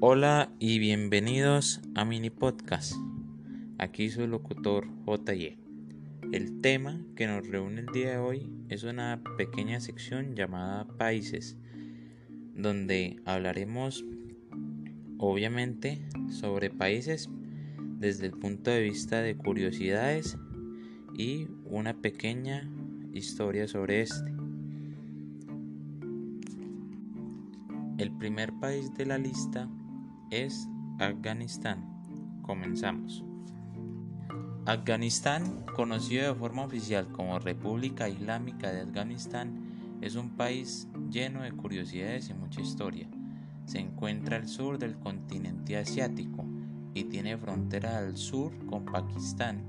Hola y bienvenidos a Mini Podcast. Aquí el locutor JY. El tema que nos reúne el día de hoy es una pequeña sección llamada Países, donde hablaremos obviamente sobre países desde el punto de vista de curiosidades y una pequeña historia sobre este. El primer país de la lista es Afganistán. Comenzamos. Afganistán, conocido de forma oficial como República Islámica de Afganistán, es un país lleno de curiosidades y mucha historia. Se encuentra al sur del continente asiático y tiene frontera al sur con Pakistán,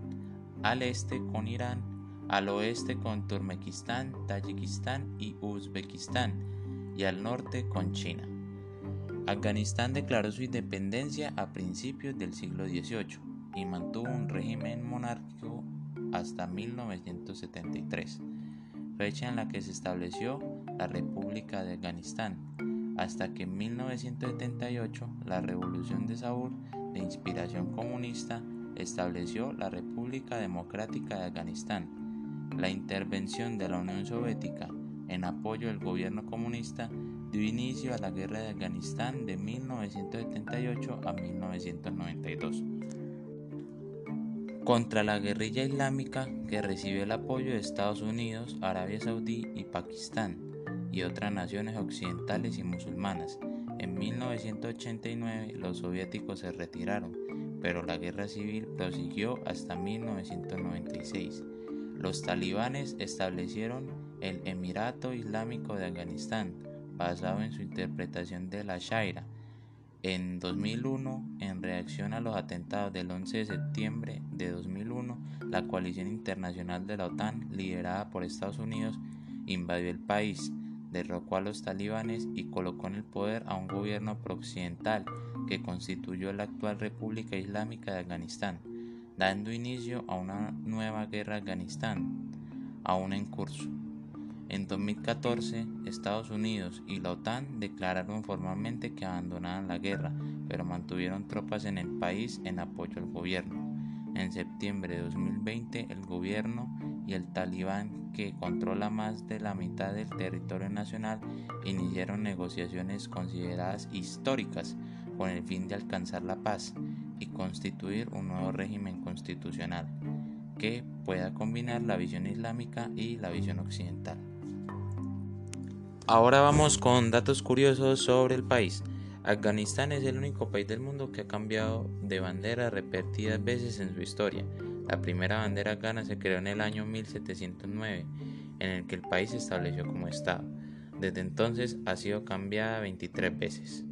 al este con Irán, al oeste con Turkmenistán, Tayikistán y Uzbekistán y al norte con China. Afganistán declaró su independencia a principios del siglo XVIII y mantuvo un régimen monárquico hasta 1973, fecha en la que se estableció la República de Afganistán, hasta que en 1978 la Revolución de Saúl, de inspiración comunista, estableció la República Democrática de Afganistán. La intervención de la Unión Soviética en apoyo del gobierno comunista dio inicio a la guerra de Afganistán de 1978 a 1992 contra la guerrilla islámica que recibió el apoyo de Estados Unidos, Arabia Saudí y Pakistán y otras naciones occidentales y musulmanas. En 1989 los soviéticos se retiraron, pero la guerra civil prosiguió hasta 1996. Los talibanes establecieron el Emirato Islámico de Afganistán, basado en su interpretación de la Sharia. En 2001, en reacción a los atentados del 11 de septiembre de 2001, la coalición internacional de la OTAN, liderada por Estados Unidos, invadió el país, derrocó a los talibanes y colocó en el poder a un gobierno prooccidental que constituyó la actual República Islámica de Afganistán, dando inicio a una nueva guerra Afganistán, aún en curso. En 2014, Estados Unidos y la OTAN declararon formalmente que abandonaban la guerra, pero mantuvieron tropas en el país en apoyo al gobierno. En septiembre de 2020, el gobierno y el talibán, que controla más de la mitad del territorio nacional, iniciaron negociaciones consideradas históricas con el fin de alcanzar la paz y constituir un nuevo régimen constitucional que pueda combinar la visión islámica y la visión occidental. Ahora vamos con datos curiosos sobre el país. Afganistán es el único país del mundo que ha cambiado de bandera repetidas veces en su historia. La primera bandera afgana se creó en el año 1709, en el que el país se estableció como Estado. Desde entonces ha sido cambiada 23 veces.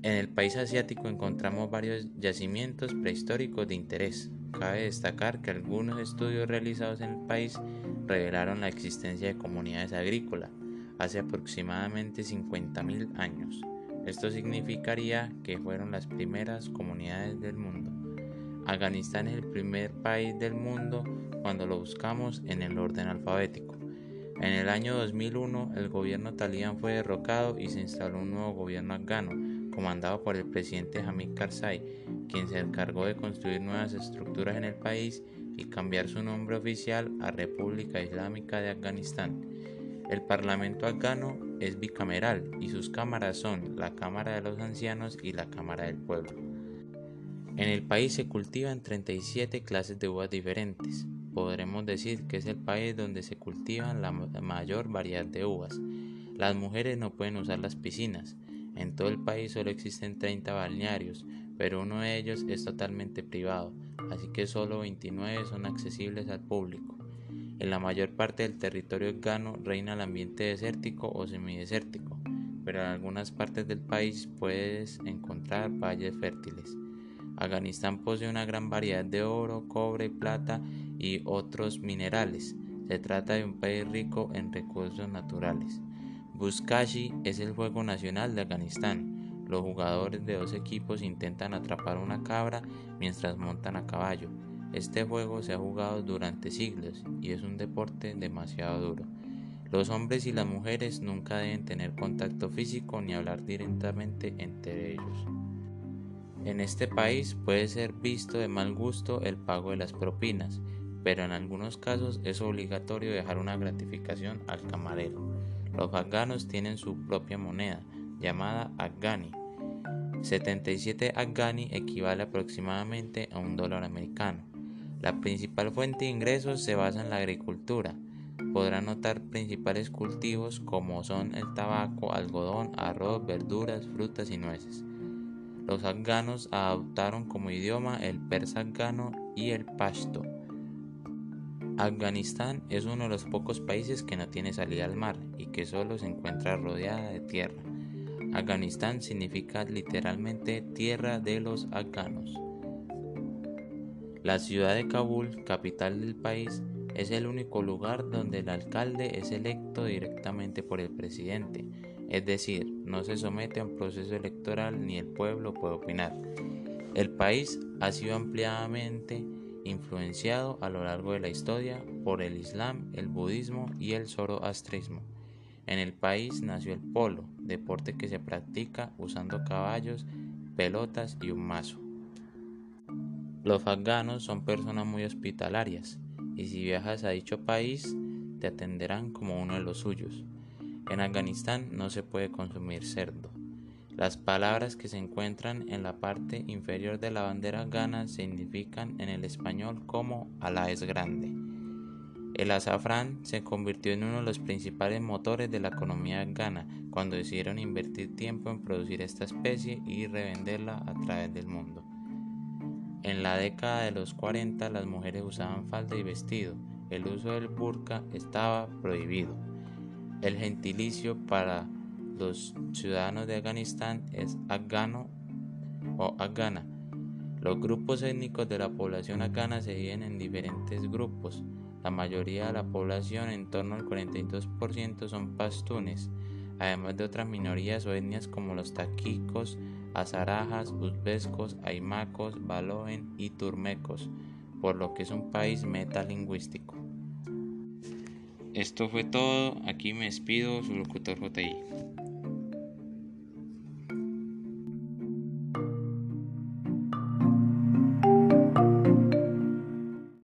En el país asiático encontramos varios yacimientos prehistóricos de interés. Cabe destacar que algunos estudios realizados en el país revelaron la existencia de comunidades agrícolas, hace aproximadamente 50.000 años. Esto significaría que fueron las primeras comunidades del mundo. Afganistán es el primer país del mundo cuando lo buscamos en el orden alfabético. En el año 2001 el gobierno talibán fue derrocado y se instaló un nuevo gobierno afgano comandado por el presidente Hamid Karzai, quien se encargó de construir nuevas estructuras en el país y cambiar su nombre oficial a República Islámica de Afganistán. El Parlamento afgano es bicameral y sus cámaras son la Cámara de los Ancianos y la Cámara del Pueblo. En el país se cultivan 37 clases de uvas diferentes. Podremos decir que es el país donde se cultivan la mayor variedad de uvas. Las mujeres no pueden usar las piscinas. En todo el país solo existen 30 balnearios, pero uno de ellos es totalmente privado, así que solo 29 son accesibles al público. En la mayor parte del territorio afgano reina el ambiente desértico o semidesértico, pero en algunas partes del país puedes encontrar valles fértiles. Afganistán posee una gran variedad de oro, cobre, plata y otros minerales. Se trata de un país rico en recursos naturales. Buzkashi es el juego nacional de Afganistán. Los jugadores de dos equipos intentan atrapar una cabra mientras montan a caballo. Este juego se ha jugado durante siglos y es un deporte demasiado duro. Los hombres y las mujeres nunca deben tener contacto físico ni hablar directamente entre ellos. En este país puede ser visto de mal gusto el pago de las propinas, pero en algunos casos es obligatorio dejar una gratificación al camarero. Los afganos tienen su propia moneda, llamada afghani. 77 afghani equivale aproximadamente a un dólar americano. La principal fuente de ingresos se basa en la agricultura, podrán notar principales cultivos como son el tabaco, algodón, arroz, verduras, frutas y nueces. Los afganos adoptaron como idioma el persa afgano y el pashto. Afganistán es uno de los pocos países que no tiene salida al mar y que solo se encuentra rodeada de tierra. Afganistán significa literalmente tierra de los afganos. La ciudad de Kabul, capital del país, es el único lugar donde el alcalde es electo directamente por el presidente, es decir, no se somete a un proceso electoral ni el pueblo puede opinar. El país ha sido ampliamente influenciado a lo largo de la historia por el Islam, el budismo y el zoroastrismo. En el país nació el polo, deporte que se practica usando caballos, pelotas y un mazo. Los afganos son personas muy hospitalarias, y si viajas a dicho país te atenderán como uno de los suyos. En Afganistán no se puede consumir cerdo. Las palabras que se encuentran en la parte inferior de la bandera afgana significan en el español como Alá es grande. El azafrán se convirtió en uno de los principales motores de la economía afgana cuando decidieron invertir tiempo en producir esta especie y revenderla a través del mundo. En la década de los 40 las mujeres usaban falda y vestido. El uso del burka estaba prohibido. El gentilicio para los ciudadanos de Afganistán es afgano o afgana. Los grupos étnicos de la población afgana se dividen en diferentes grupos. La mayoría de la población, en torno al 42%, son pastunes, además de otras minorías o etnias como los taquicos, azarajas, uzbecos, aimacos, baloen y turmecos, por lo que es un país metalingüístico. Esto fue todo, aquí me despido, su locutor JI.